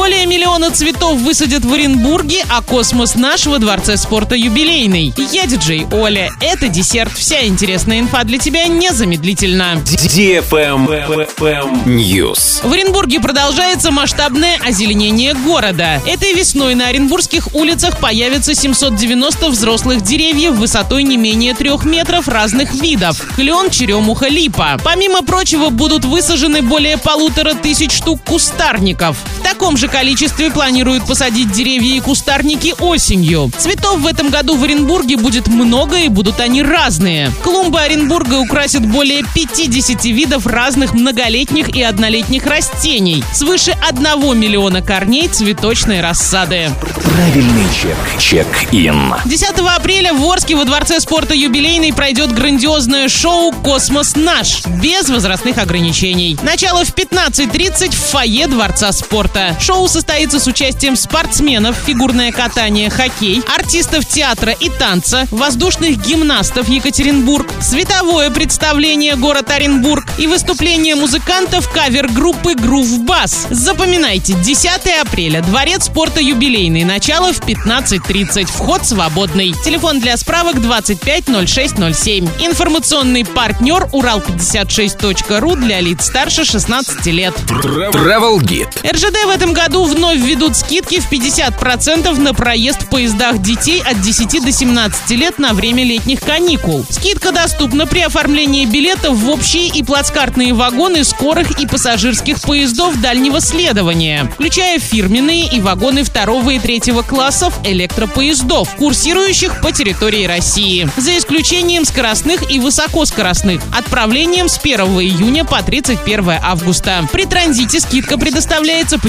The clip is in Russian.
Более миллиона цветов высадят в Оренбурге, а космос наш во Дворце спорта юбилейный. Я диджей Оля. Это десерт. Вся интересная инфа для тебя незамедлительно. News. В Оренбурге продолжается масштабное озеленение города. Этой весной на оренбургских улицах появится 790 взрослых деревьев высотой не менее трех метров разных видов. Клен, черемуха, липа. Помимо прочего, будут высажены более полутора тысяч штук кустарников. В таком же количестве планируют посадить деревья и кустарники осенью. Цветов в этом году в Оренбурге будет много и будут они разные. Клумбы Оренбурга украсят более 50 видов разных многолетних и однолетних растений. Свыше 1 миллиона корней цветочной рассады. Правильный чек. Чек-ин. 10 апреля в Орске во Дворце спорта «Юбилейный» пройдет грандиозное шоу «Космос наш» без возрастных ограничений. Начало в 15.30 в фойе Дворца спорта. Шоу состоится с участием спортсменов, фигурное катание, хоккей, артистов театра и танца, воздушных гимнастов Екатеринбург, световое представление город Оренбург и выступление музыкантов кавер-группы Groove Bass. Запоминайте, 10 апреля, Дворец спорта «Юбилейный», начало в 15.30, вход свободный. Телефон для справок 250607. Информационный партнер Урал56.ру для лиц старше 16 лет. Travel Guide. РЖД в этом году вновь введут скидки в 50% на проезд в поездах детей от 10 до 17 лет на время летних каникул. Скидка доступна при оформлении билетов в общие и плацкартные вагоны скорых и пассажирских поездов дальнего следования, включая фирменные и вагоны второго и третьего классов электропоездов, курсирующих по территории России, за исключением скоростных и высокоскоростных, отправлением с 1 июня по 31 августа. При транзите скидка предоставляется по